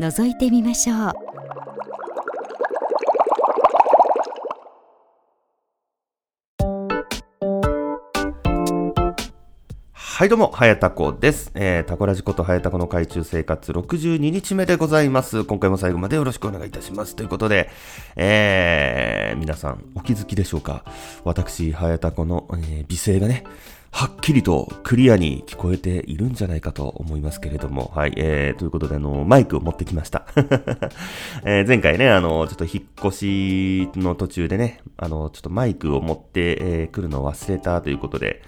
覗いてみましょうはいどうも、はやたこです。えー、タコラジコとはやたこの海中生活62日目でございます。今回も最後までよろしくお願いいたします。ということで、えー、皆さんお気づきでしょうか？私、はやたこの、えー、美声がね、はっきりとクリアに聞こえているんじゃないかと思いますけれども、はい、えー、ということで、あの、マイクを持ってきました。えー、前回ね、あの、ちょっと引っ越しの途中でね、あの、ちょっとマイクを持って、えー、来るのを忘れたということで、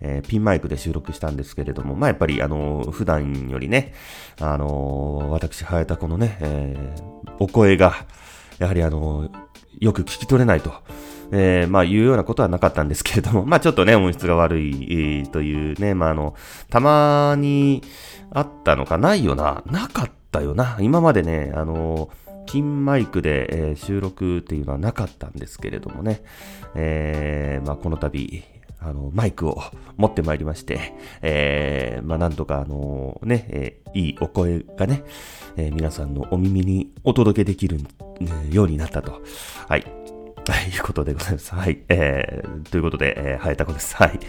えー、ピンマイクで収録したんですけれども、まあ、やっぱり、あの、普段よりね、あの、私、はやたこのね、えーお声が、やはりあのよく聞き取れないと。えー、まあ、いうようなことはなかったんですけれども、まあ、ちょっとね、音質が悪い、というね、まあ、あの、たまにあったのかないよな、なかったよな。今までね、あのピンマイクで、えー、収録っていうのはなかったんですけれどもね、えー、まあ、この度、あの、マイクを持ってまいりまして、えー、まあ、なんとかあのね、えー、いいお声がね、えー、皆さんのお耳にお届けできる、ようになったと。はい。と いうことでございます。はい。えー、ということで、えー、はやたこです。はい。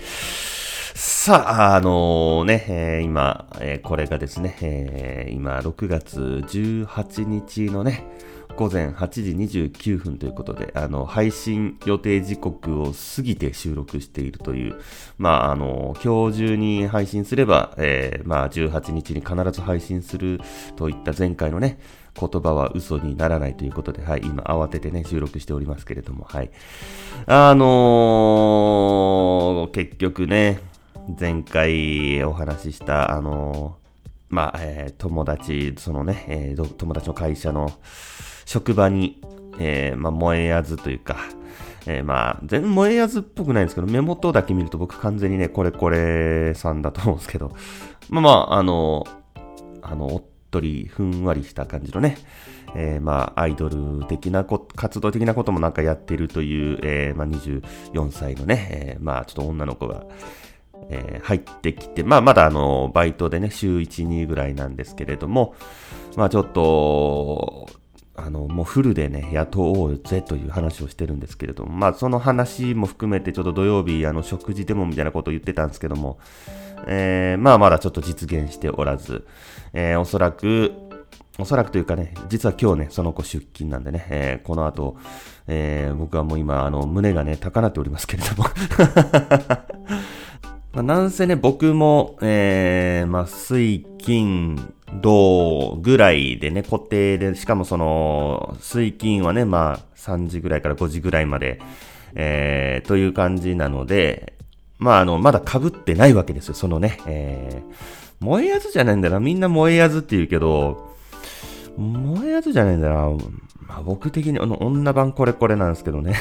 さあ、あのー、ね、えー、今、えー、これがですね、えー、今、6月18日のね、午前8時29分ということで、あの、配信予定時刻を過ぎて収録しているという、まあ、あの、今日中に配信すれば、えー、まあ、18日に必ず配信するといった前回のね、言葉は嘘にならないということで、はい、今慌ててね、収録しておりますけれども、はい。あのー、結局ね、前回お話しした、あのー、まあ、えー、友達、そのね、えー、友達の会社の、職場に、えー、まあ、燃えやずというか、えー、まあ、全然燃えやずっぽくないんですけど、目元だけ見ると僕完全にね、これこれさんだと思うんですけど、まあまあ、あの、あの、おっとり、ふんわりした感じのね、えー、まあ、アイドル的なこ、活動的なこともなんかやってるという、えー、まあ、24歳のね、えー、まあ、ちょっと女の子が、えー、入ってきて、まあ、まだあの、バイトでね、週1、2ぐらいなんですけれども、まあ、ちょっと、あの、もうフルでね、雇おうぜという話をしてるんですけれども、まあその話も含めてちょっと土曜日、あの、食事でもみたいなことを言ってたんですけども、えー、まあまだちょっと実現しておらず、えー、おそらく、おそらくというかね、実は今日ね、その子出勤なんでね、えー、この後、えー、僕はもう今、あの、胸がね、高鳴っておりますけれども。まあ、なんせね、僕も、えー、まあ、水、金、銅ぐらいでね、固定で、しかもその、水金はね、まあ、3時ぐらいから5時ぐらいまで、えー、という感じなので、まあ、あの、まだ被ってないわけですよ、そのね、えー、燃えやつじゃないんだな、みんな燃えやつって言うけど、燃えやつじゃないんだな、まあ、僕的に、あの、女版これこれなんですけどね。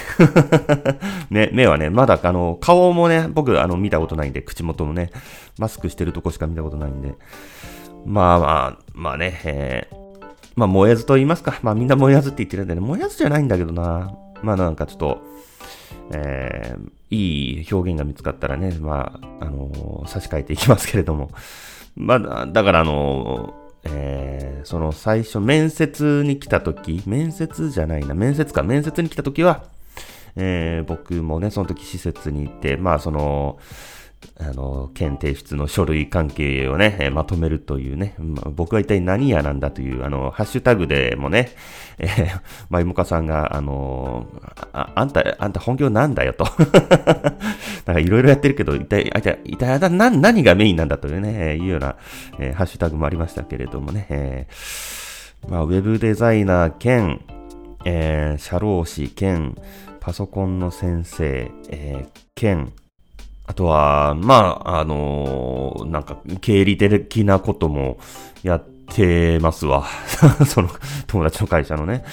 ね、目はね、まだ、あの、顔もね、僕、あの、見たことないんで、口元もね、マスクしてるとこしか見たことないんで。まあまあ、まあね、えー、まあ、燃えずと言いますか。まあ、みんな燃えずって言ってるんでね、燃えずじゃないんだけどな。まあ、なんかちょっと、えー、いい表現が見つかったらね、まあ、あのー、差し替えていきますけれども。まあ、だからあのーえー、その最初、面接に来た時、面接じゃないな、面接か、面接に来た時は、えー、僕もね、その時施設に行って、まあ、その、あの、県提出の書類関係をね、まとめるというね、まあ、僕は一体何やなんだという、あの、ハッシュタグでもね、えー、まゆもかさんが、あのあ、あんた、あんた本業なんだよと。なんかいろいろやってるけど、一体、一体、一体、な、何がメインなんだというね、えー、いうような、えー、ハッシュタグもありましたけれどもね、えー、まあ、ウェブデザイナー兼、えー、社労士兼、パソコンの先生、えー、兼、あとは、まあ、あのー、なんか、経理的なこともやってますわ。その友達の会社のね。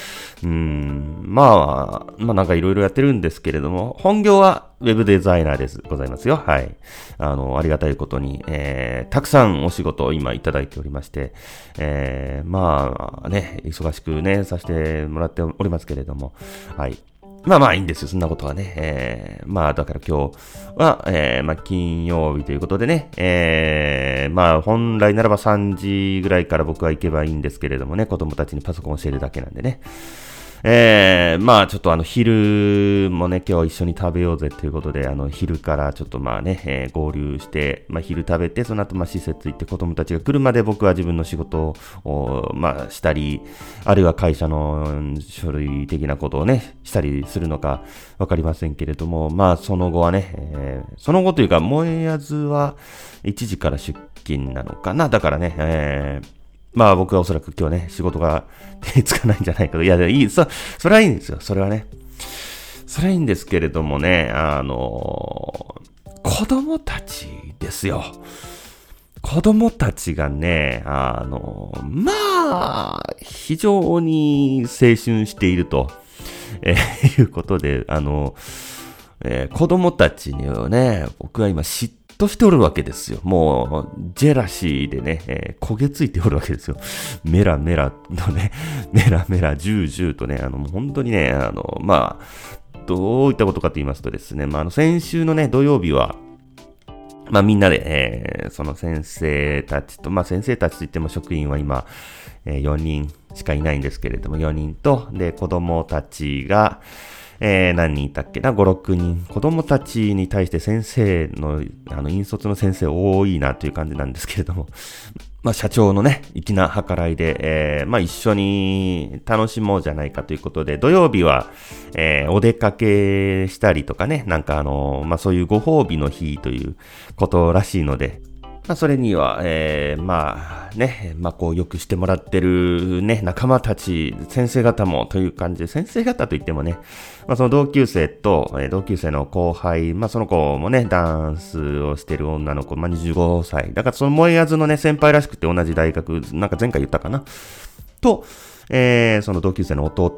うん。まあ、まあなんかいろいろやってるんですけれども、本業はウェブデザイナーです。ございますよ。はい。あの、ありがたいことに、えー、たくさんお仕事を今いただいておりまして、えー、まあね、忙しくね、させてもらっておりますけれども、はい。まあまあいいんですよ、そんなことはね。えー、まあだから今日は、えー、まあ金曜日ということでね、えー、まあ本来ならば3時ぐらいから僕は行けばいいんですけれどもね、子供たちにパソコン教えるだけなんでね。えー、まあちょっとあの昼もね、今日一緒に食べようぜということで、あの昼からちょっとまあね、えー、合流して、まあ昼食べて、その後まあ施設行って子供たちが来るまで僕は自分の仕事を、まあしたり、あるいは会社の書類的なことをね、したりするのかわかりませんけれども、まあその後はね、えー、その後というか、燃えやずは1時から出勤なのかな。だからね、えーまあ僕はおそらく今日ね、仕事が 手につかないんじゃないかと。いや、いい、そ、それはいいんですよ。それはね。それはいいんですけれどもね、あの子供たちですよ。子供たちがね、あのまあ、非常に青春していると、えー、いうことで、あのえー、子供たちにはね、僕は今嫉としておるわけですよ。もう、ジェラシーでね、えー、焦げついておるわけですよ。メラメラとね、メラメラ、ジュージューとね、あの、本当にね、あの、まあ、どういったことかと言いますとですね、まあ、あの、先週のね、土曜日は、まあみんなで、えー、その先生たちと、まあ先生たちといっても職員は今、えー、4人しかいないんですけれども、4人と、で、子供たちが、えー、何人いたっけな、5、6人。子供たちに対して先生の、あの、引率の先生多いなという感じなんですけれども、まあ、社長のね、粋な計らいで、えー、まあ、一緒に楽しもうじゃないかということで、土曜日は、えー、お出かけしたりとかね、なんかあの、まあ、そういうご褒美の日ということらしいので、まあ、それには、えー、まあね、まあこうよくしてもらってるね、仲間たち、先生方もという感じで、先生方といってもね、まあその同級生と、えー、同級生の後輩、まあその子もね、ダンスをしてる女の子、まあ25歳。だからその燃えやずのね、先輩らしくて同じ大学、なんか前回言ったかな？と、えー、その同級生の弟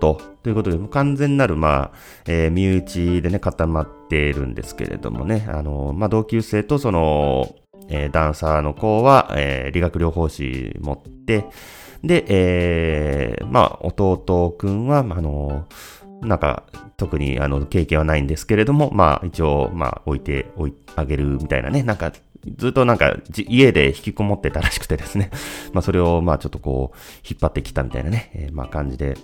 ということで、完全なる、まあ、えー、身内でね、固まっているんですけれどもね、あの、まあ、同級生とその、えー、ダンサーの子は、えー、理学療法士持って、で、えー、まあ、弟くんは、あの、なんか、特に、あの、経験はないんですけれども、まあ、一応、まあ、置いて、置い、あげるみたいなね、なんか、ずっとなんか、家で引きこもってたらしくてですね、まあ、それを、まあ、ちょっとこう、引っ張ってきたみたいなね、えー、まあ、感じで、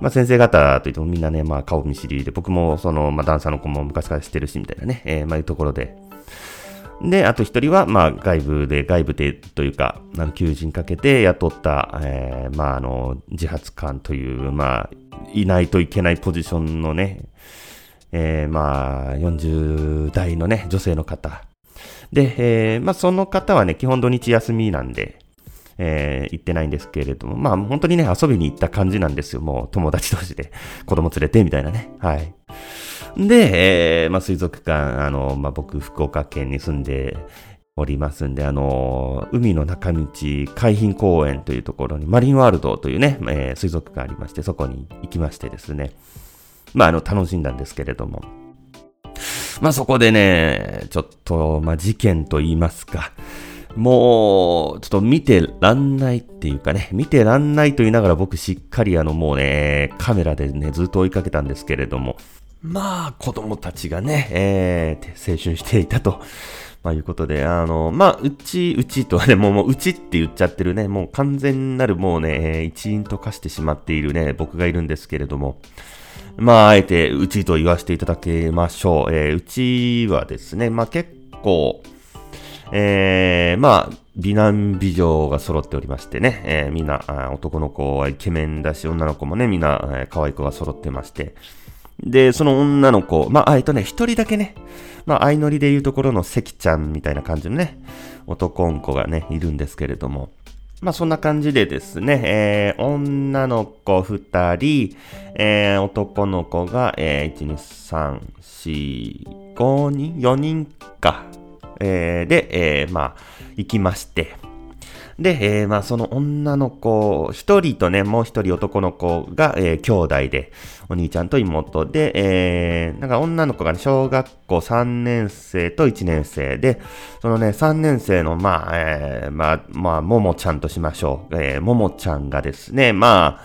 まあ、先生方といってもみんなね、まあ、顔見知りで、僕も、その、まあ、ダンサーの子も昔から知ってるし、みたいなね、えー、まあ、いうところで、で、あと一人は、まあ、外部で、外部でというか、あの、求人かけて雇った、えー、まあ、あの、自発官という、まあ、いないといけないポジションのね、えー、まあ、40代のね、女性の方。で、えー、まあ、その方はね、基本土日休みなんで、えー、行ってないんですけれども、まあ、本当にね、遊びに行った感じなんですよ。もう、友達同士で、子供連れて、みたいなね。はい。で、えー、まあ、水族館、あの、まあ、僕、福岡県に住んでおりますんで、あの、海の中道海浜公園というところに、マリンワールドというね、えー、水族館ありまして、そこに行きましてですね、まあ、あの、楽しんだんですけれども、まあ、そこでね、ちょっと、まあ、事件と言いますか、もう、ちょっと見てらんないっていうかね、見てらんないと言いながら僕しっかりあのもうね、カメラでね、ずっと追いかけたんですけれども、まあ、子供たちがね、えー、青春していたと。まあ、いうことで、あの、まあ、うち、うちとはね、もう、もう、うちって言っちゃってるね、もう完全なるもうね、一員と化してしまっているね、僕がいるんですけれども、まあ、あえて、うちと言わせていただきましょう。えー、うちはですね、まあ結構、えー、まあ、美男美女が揃っておりましてね、えー、みんな、男の子はイケメンだし、女の子もね、みんな、えー、可愛い子が揃ってまして、で、その女の子、まあ、えっとね、一人だけね、まあ、相乗りでいうところの関ちゃんみたいな感じのね、男の子がね、いるんですけれども、まあ、そんな感じでですね、えー、女の子二人、えー、男の子が、えー、1、2、3、4、5人 ?4 人か。えー、で、えー、まあ、行きまして、で、えー、まあその女の子、一人とね、もう一人男の子が、えー、兄弟で、お兄ちゃんと妹で、えー、なんか女の子がね、小学校3年生と1年生で、そのね、3年生の、まあ、えー、まあ、まあ、ももちゃんとしましょう。えー、ももちゃんがですね、まあ、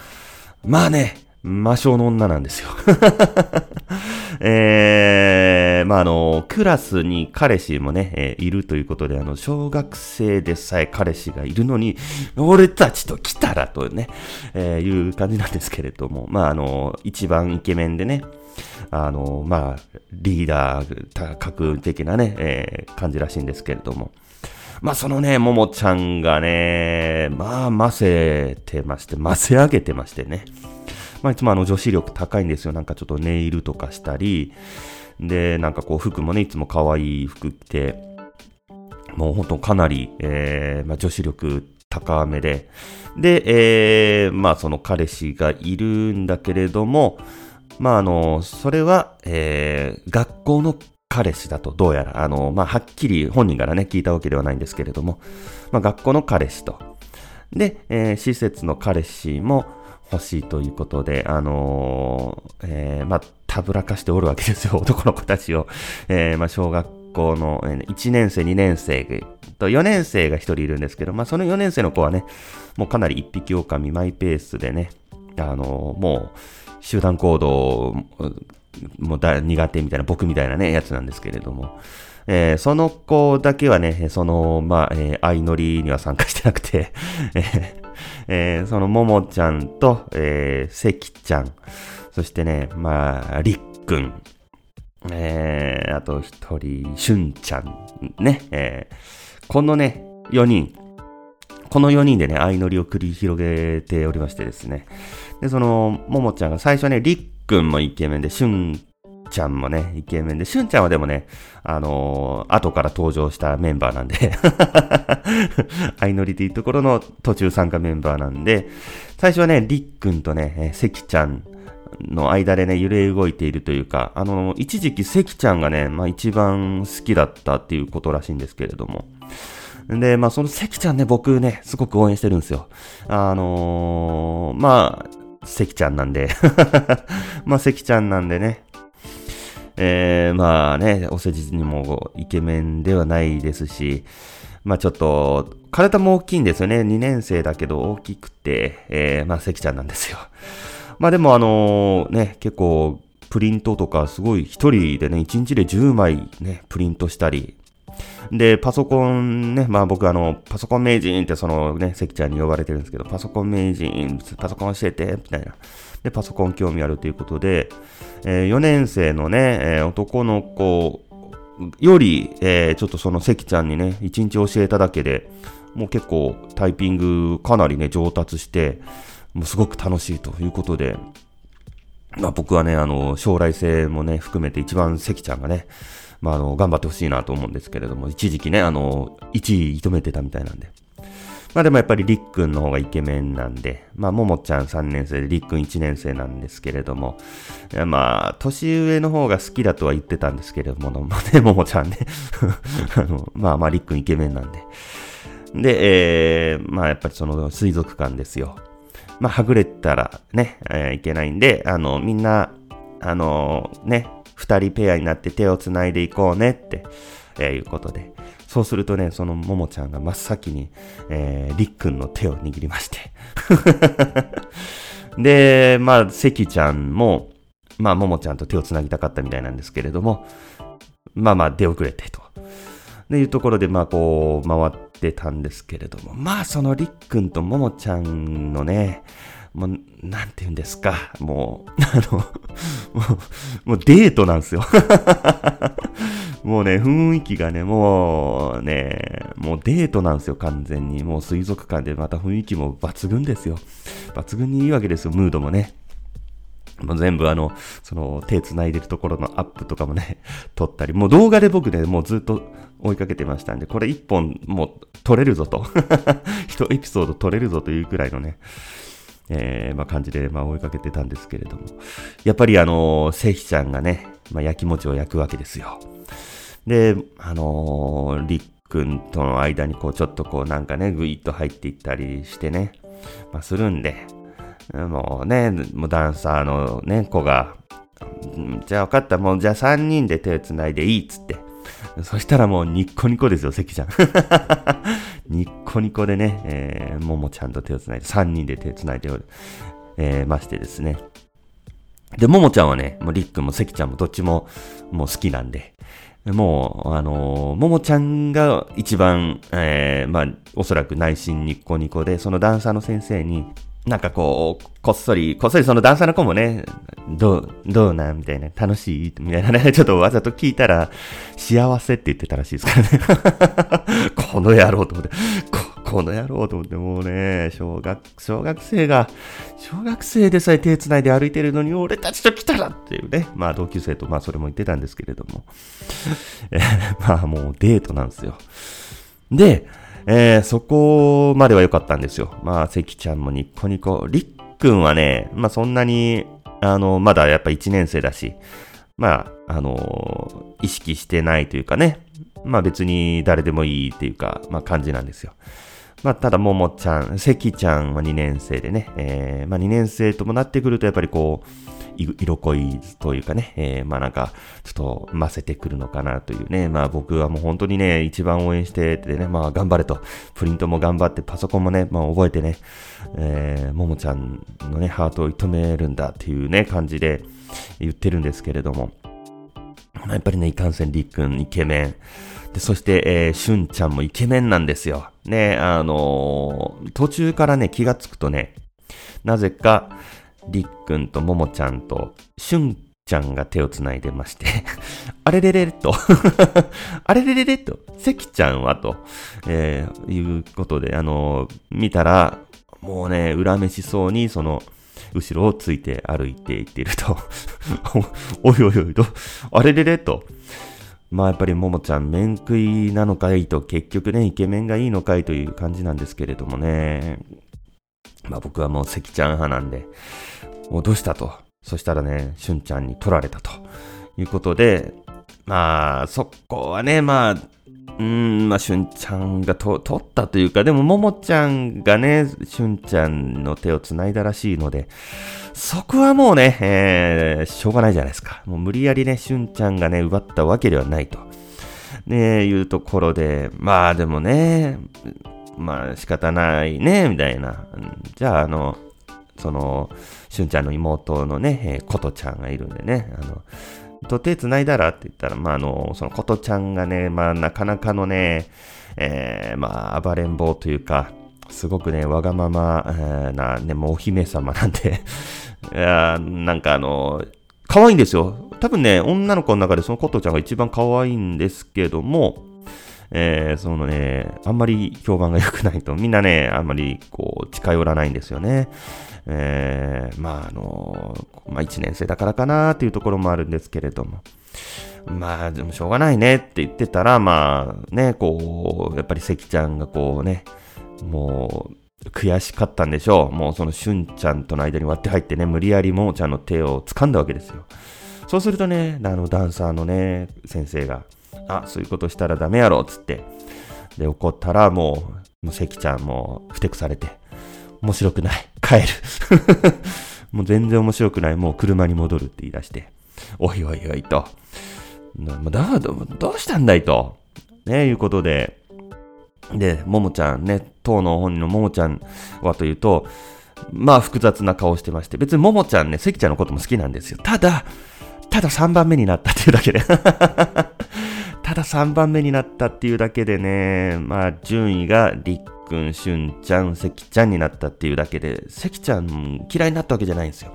まあね、魔性の女なんですよ えー、まあ、あの、クラスに彼氏もね、えー、いるということで、あの、小学生でさえ彼氏がいるのに、俺たちと来たらとね、えー、いう感じなんですけれども、まあ、あの、一番イケメンでね、あの、まあ、リーダー、格的なね、えー、感じらしいんですけれども、まあそのね、ももちゃんがね、まあ、ませてまして、ませ上げてましてね。まあいつもあの女子力高いんですよ。なんかちょっとネイルとかしたり、で、なんかこう服もね、いつも可愛い服着て、もう本当かなり、えー、まあ女子力高めで、で、えー、まあその彼氏がいるんだけれども、まああの、それは、えー、学校の彼氏だと、どうやら、あの、まあ、はっきり本人からね、聞いたわけではないんですけれども、まあ、学校の彼氏と。で、えー、施設の彼氏も欲しいということで、あのー、えー、まあ、たぶらかしておるわけですよ、男の子たちを。えー、まあ、小学校の1年生、2年生と4年生が1人いるんですけど、まあ、その4年生の子はね、もうかなり一匹狼マイペースでね、あのー、もう、集団行動もだ苦手みたいな、僕みたいなね、やつなんですけれども、えー、その子だけはね、その、まあ、えー、相乗りには参加してなくて。えー、えそのももちゃんと、えー、せきちゃん、そしてね、まあ、りっくん、えー、あと一人、しゅんちゃん、ね、えー、このね、4人、この4人でね、相乗りを繰り広げておりましてですね。で、その、ももちゃんが最初ね、りっくんもイケメンで、しゅんちゃんもね、イケメンで、しゅんちゃんはでもね、あのー、後から登場したメンバーなんで 相乗りでいうところの途中参加メンバーなんで、最初はね、りっくんとね、せきちゃんの間でね、揺れ動いているというか、あのー、一時期せきちゃんがね、まあ一番好きだったっていうことらしいんですけれども、で、まあ、その関ちゃんね、僕ね、すごく応援してるんですよ。あのー、まあ、関ちゃんなんで まあ、関ちゃんなんでね。えー、まあね、お世辞にもイケメンではないですし、まあちょっと、体も大きいんですよね。2年生だけど大きくて、えー、まあ関ちゃんなんですよ。まあでもあのね、結構、プリントとかすごい一人でね、1日で10枚ね、プリントしたり、で、パソコンね、まあ僕あの、パソコン名人ってそのね、関ちゃんに呼ばれてるんですけど、パソコン名人、パソコン教えて、みたいな。で、パソコン興味あるということで、えー、4年生のね、えー、男の子より、えー、ちょっとその関ちゃんにね、1日教えただけで、もう結構タイピングかなりね、上達して、もうすごく楽しいということで、まあ僕はね、あの、将来性もね、含めて一番関ちゃんがね、まあ、あの、頑張ってほしいなと思うんですけれども、一時期ね、あの、1位射止めてたみたいなんで。まあでもやっぱりりっくんの方がイケメンなんで、まあももちゃん3年生でりっくん1年生なんですけれども、まあ、年上の方が好きだとは言ってたんですけれども、まあね、ももちゃんね あの、まあまありっくんイケメンなんで。で、えー、まあやっぱりその水族館ですよ。まあはぐれたらね、えー、いけないんで、あの、みんな、あのね、二人ペアになって手を繋いでいこうねって、えー、いうことで。そうするとね、そのももちゃんが真っ先に、えー、りっくんの手を握りまして で、まあ、関ちゃんも、まあ、ももちゃんと手を繋ぎたかったみたいなんですけれども、まあまあ、出遅れてと。でいうところで、まあ、こう、回ってたんですけれども、まあ、そのりっくんとももちゃんのね、もう、なんて言うんですか、もう、あの、もう、もうデートなんですよ。もうね、雰囲気がね、もうね、もうデートなんですよ、完全に。もう水族館でまた雰囲気も抜群ですよ。抜群にいいわけですよ、ムードもね。もう全部あの、その手繋いでるところのアップとかもね、撮ったり、もう動画で僕ね、もうずっと追いかけてましたんで、これ一本もう撮れるぞと。一エピソード撮れるぞというくらいのね、えー、まあ、感じで、まあ、追いかけてたんですけれども。やっぱりあの、セヒちゃんがね、まあ、焼き餅を焼くわけですよ。で、あのー、りっ君との間にこうちょっとこうなんかね、ぐいっと入っていったりしてね、まあするんで、もうね、もうダンサーのね、子が、じゃあ分かった、もうじゃあ3人で手を繋いでいいっつって。そしたらもうニッコニコですよ、関ちゃん。ニッコニコでね、えー、ももちゃんと手を繋いで、3人で手を繋いでおる、えー、ましてですね。で、ももちゃんはね、もうりっくんも関ちゃんもどっちももう好きなんで、もう、あのー、ももちゃんが一番、えー、まあ、おそらく内心ニッコニコで、そのダンサーの先生に、なんかこう、こっそり、こっそりそのダンサーの子もね、どう、どうなんみたいな、楽しいみたいなね、ちょっとわざと聞いたら、幸せって言ってたらしいですからね。この野郎と思って、こ、この野郎と思って、もうね、小学、小学生が、小学生でさえ手繋いで歩いてるのに、俺たちと来たらっていうね。まあ同級生と、まあそれも言ってたんですけれども。えまあもうデートなんですよ。で、えー、そこまでは良かったんですよ。まあ、関ちゃんもニッコニコ。りっくんはね、まあそんなに、あの、まだやっぱ1年生だし、まあ、あの意識してないというかね、まあ別に誰でもいいっていうか、まあ感じなんですよ。まあ、ただ、ももちゃん、関ちゃんは2年生でね、えー、まあ2年生ともなってくると、やっぱりこう、色恋というかね、えー、まあなんか、ちょっと混ぜてくるのかなというね、まあ僕はもう本当にね、一番応援しててね、まあ頑張れと、プリントも頑張って、パソコンもね、まあ覚えてね、えー、ももちゃんのね、ハートを射止めるんだっていうね、感じで言ってるんですけれども、やっぱりね、いかんせんりっくん、イケメン。で、そして、えー、しゅんちゃんもイケメンなんですよ。ね、あのー、途中からね、気がつくとね、なぜか、りっくんとももちゃんと、しゅんちゃんが手をつないでましてあれれれとあれれれれと、せきちゃんはと、えー、いうことで、あのー、見たら、もうね、恨めしそうに、その、後ろをついて歩いていっていると おいおいおいと、あれれれと、まあやっぱりももちゃん、面食いなのかいと、結局ね、イケメンがいいのかいという感じなんですけれどもね。まあ僕はもう関ちゃん派なんで、もうどうしたと。そしたらね、しゅんちゃんに取られたということで、まあ、そこはね、まあ、うん、まあ、しゅんちゃんがと取ったというか、でも、ももちゃんがね、しゅんちゃんの手を繋いだらしいので、そこはもうね、えー、しょうがないじゃないですか。もう無理やりね、しゅんちゃんがね、奪ったわけではないと。ね、いうところで、まあでもね、まあ仕方ないね、みたいな。じゃあ、あの、その、しゅんちゃんの妹のね、えー、ことちゃんがいるんでね、あの、と手繋いだらって言ったら、まあ、あの、そのことちゃんがね、まあ、なかなかのね、えー、まあ、暴れん坊というか、すごくね、わがまま、えー、な、ね、もうお姫様なんで いやなんかあの、可愛いんですよ。多分ね、女の子の中でそのことちゃんが一番可愛いんですけども、えー、そのね、あんまり評判が良くないと、みんなね、あんまりこう、近寄らないんですよね。えー、まあ、あの、まあ、1年生だからかなっていうところもあるんですけれども。まあ、でもしょうがないねって言ってたら、まあ、ね、こう、やっぱり関ちゃんがこうね、もう、悔しかったんでしょう。もうそのしゅんちゃんとの間に割って入ってね、無理やりももちゃんの手を掴んだわけですよ。そうするとね、あのダンサーのね、先生が、あ、そういうことしたらダメやろ、つって。で、怒ったらもう、もう関ちゃんもふてくされて、面白くない。帰る。もう全然面白くない。もう車に戻るって言い出して、おいおいおいと。だ、どうしたんだいと。ね、いうことで、で、ももちゃんね、当の本人のももちゃんはというと、まあ複雑な顔してまして、別にももちゃんね、関ちゃんのことも好きなんですよ。ただ、ただ3番目になったっていうだけでただ3番目になったっていうだけでね、まあ順位がりっくん、しゅんちゃん、せきちゃんになったっていうだけで、せきちゃん嫌いになったわけじゃないんですよ。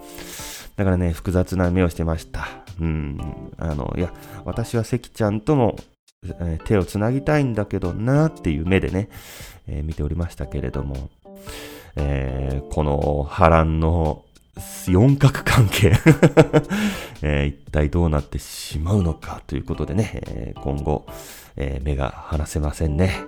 だからね、複雑な目をしてました。うん。あの、いや、私はせきちゃんとも、えー、手をつなぎたいんだけどなっていう目でね、えー、見ておりましたけれども、えー、この波乱の四角関係えー、一体どうなってしまうのかということでね、えー、今後、えー、目が離せませんね。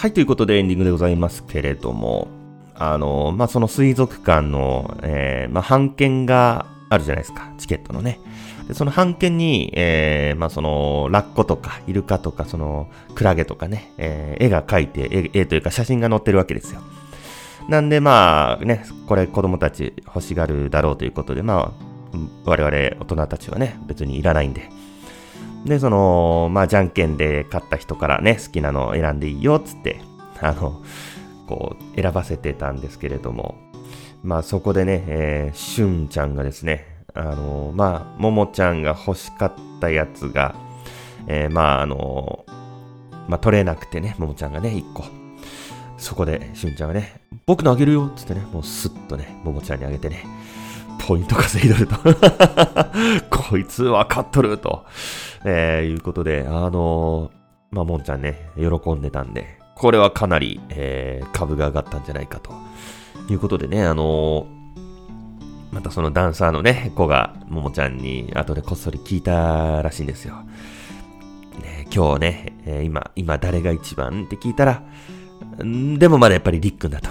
はい、ということでエンディングでございますけれども、あの、まあ、その水族館の、えー、まあ、半券があるじゃないですか、チケットのね。でその半券に、えー、まあ、その、ラッコとか、イルカとか、その、クラゲとかね、えー、絵が描いて、絵、絵というか写真が載ってるわけですよ。なんでまあね、これ子供たち欲しがるだろうということで、まあ、我々大人たちはね、別にいらないんで。で、その、まあ、じゃんけんで買った人からね、好きなのを選んでいいよ、つって、あの、こう、選ばせてたんですけれども、まあ、そこでね、えー、しゅんちゃんがですね、あの、まあ、ももちゃんが欲しかったやつが、えー、まあ、あの、まあ、取れなくてね、ももちゃんがね、1個。そこで、しゅんちゃんがね、僕のあげるよっつってね、もうスッとね、ももちゃんにあげてね、ポイント稼いどると。こいつわかっとると、えー、いうことで、あのー、まあ、もんちゃんね、喜んでたんで、これはかなり、えー、株が上がったんじゃないかと。いうことでね、あのー、またそのダンサーのね、子が、ももちゃんに後でこっそり聞いたらしいんですよ。ね、今日ね、えー、今、今誰が一番って聞いたら、んでもまだやっぱりリックンだと。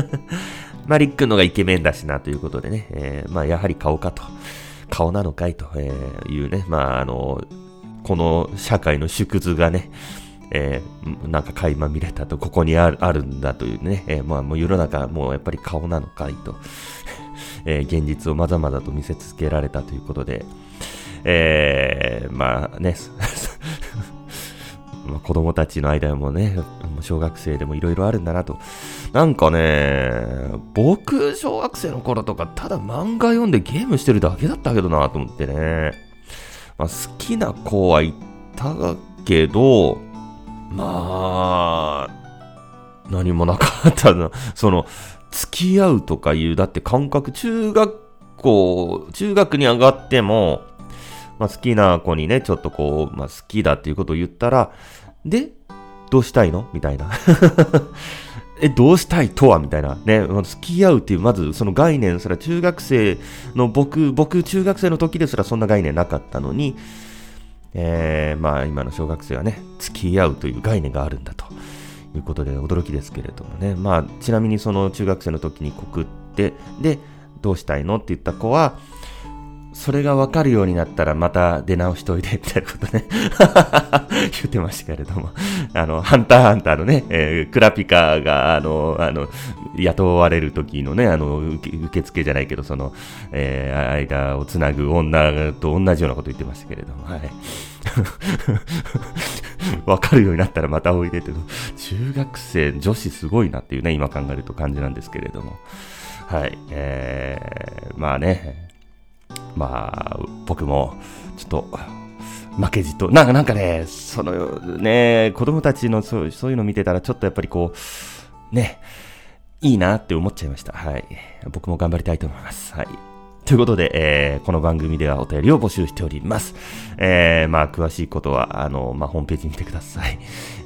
まあ、リックンのがイケメンだしなということでね、えー、まあ、やはり顔かと。顔なのかいというね、まあ、あの、この社会の縮図がね、えー、なんか垣間見れたと、ここにあるあるんだというね、えー、まあもう世の中もうやっぱり顔なのかいと、えー、現実をまざまざと見せつけられたということで、えー、まあね、子供たちの間もね、小学生でもいろいろあるんだなと。なんかね、僕、小学生の頃とか、ただ漫画読んでゲームしてるだけだったけどなと思ってね。まあ、好きな子はいたけど、まあ、何もなかったな。その、付き合うとかいう、だって感覚、中学校、中学に上がっても、まあ、好きな子にね、ちょっとこう、まあ、好きだっていうことを言ったら、で、どうしたいの？みたいな。え、どうしたいとは？みたいな。ね、付き合うっていう、まずその概念すら、中学生の僕、僕、中学生の時ですらそんな概念なかったのに、えー、まあ今の小学生はね、付き合うという概念があるんだということで驚きですけれどもね。まあちなみにその中学生の時に告って、で、どうしたいのって言った子は、それがわかるようになったらまた出直しといて、みたいなことね 言ってましたけれどもあの、ハンターハンターのね、えー、クラピカが、あの、あの、雇われる時のね、あの、受付じゃないけど、その、えー、間をつなぐ女と同じようなこと言ってましたけれども、はい。わかるようになったらまたおいでって、中学生、女子すごいなっていうね、今考えると感じなんですけれども。はい。えー、まあね、まあ、僕も、ちょっと、負けじと、なんかなんかね、そのね、子供たちのそうそういうの見てたら、ちょっとやっぱりこう、ね、いいなって思っちゃいました。はい。僕も頑張りたいと思います。はい。ということで、えー、この番組ではお便りを募集しております。えー、まあ、詳しいことは、あの、まあ、ホームページ見てください。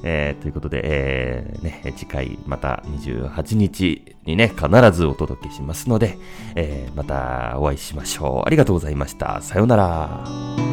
えー、ということで、えー、ね、次回、また28日にね、必ずお届けしますので、えー、またお会いしましょう。ありがとうございました。さようなら。